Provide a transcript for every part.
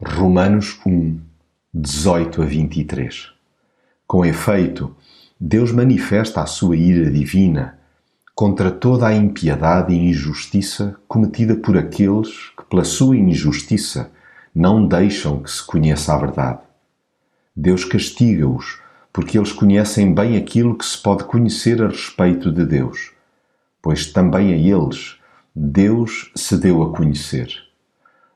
Romanos 1, 18 a 23. Com efeito, Deus manifesta a sua ira divina contra toda a impiedade e injustiça cometida por aqueles que, pela sua injustiça, não deixam que se conheça a verdade. Deus castiga-os porque eles conhecem bem aquilo que se pode conhecer a respeito de Deus, pois também a eles Deus se deu a conhecer.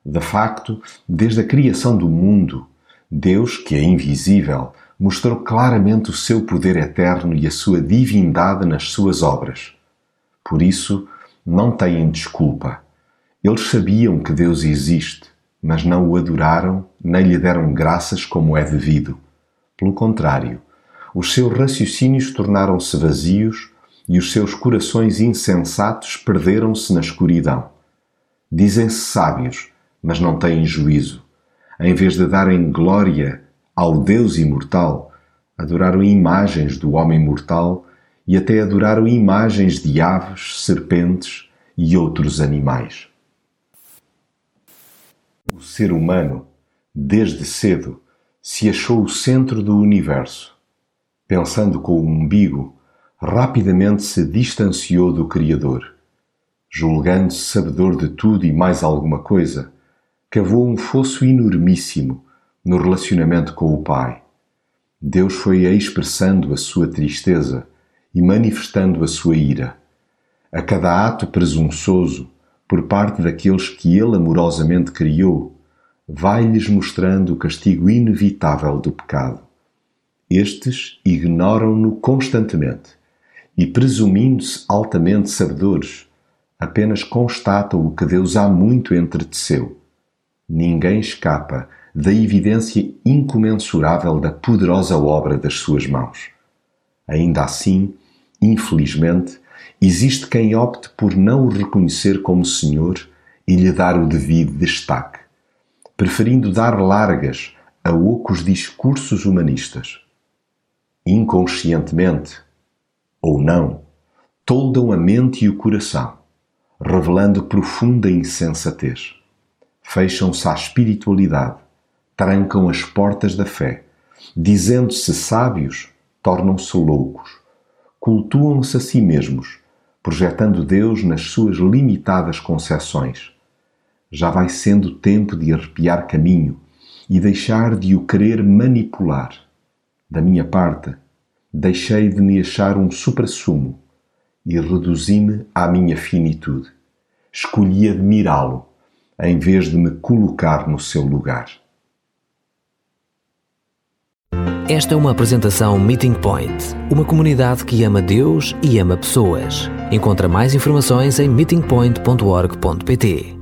De facto, desde a criação do mundo, Deus, que é invisível, mostrou claramente o seu poder eterno e a sua divindade nas suas obras. Por isso, não têm desculpa. Eles sabiam que Deus existe, mas não o adoraram nem lhe deram graças como é devido. Pelo contrário, os seus raciocínios tornaram-se vazios e os seus corações insensatos perderam-se na escuridão. Dizem-se sábios, mas não têm juízo. Em vez de darem glória ao Deus imortal, adoraram imagens do homem mortal e até adoraram imagens de aves, serpentes e outros animais. O ser humano, desde cedo, se achou o centro do universo. Pensando com o umbigo, rapidamente se distanciou do Criador. Julgando-se sabedor de tudo e mais alguma coisa, cavou um fosso enormíssimo no relacionamento com o Pai. Deus foi expressando a sua tristeza e manifestando a sua ira. A cada ato presunçoso, por parte daqueles que ele amorosamente criou, vai-lhes mostrando o castigo inevitável do pecado. Estes ignoram-no constantemente e, presumindo-se altamente sabedores, apenas constatam o que Deus há muito entreteceu ninguém escapa da evidência incomensurável da poderosa obra das suas mãos. Ainda assim, infelizmente, existe quem opte por não o reconhecer como Senhor e lhe dar o devido destaque, preferindo dar largas a ocos discursos humanistas. Inconscientemente, ou não, toldam a mente e o coração, revelando profunda insensatez fecham-se à espiritualidade, trancam as portas da fé, dizendo-se sábios, tornam-se loucos, cultuam-se a si mesmos, projetando Deus nas suas limitadas concepções. Já vai sendo tempo de arrepiar caminho e deixar de o querer manipular. Da minha parte, deixei de me achar um suprassumo e reduzi-me à minha finitude. Escolhi admirá-lo em vez de me colocar no seu lugar. Esta é uma apresentação Meeting Point, uma comunidade que ama Deus e ama pessoas. Encontra mais informações em meetingpoint.org.pt.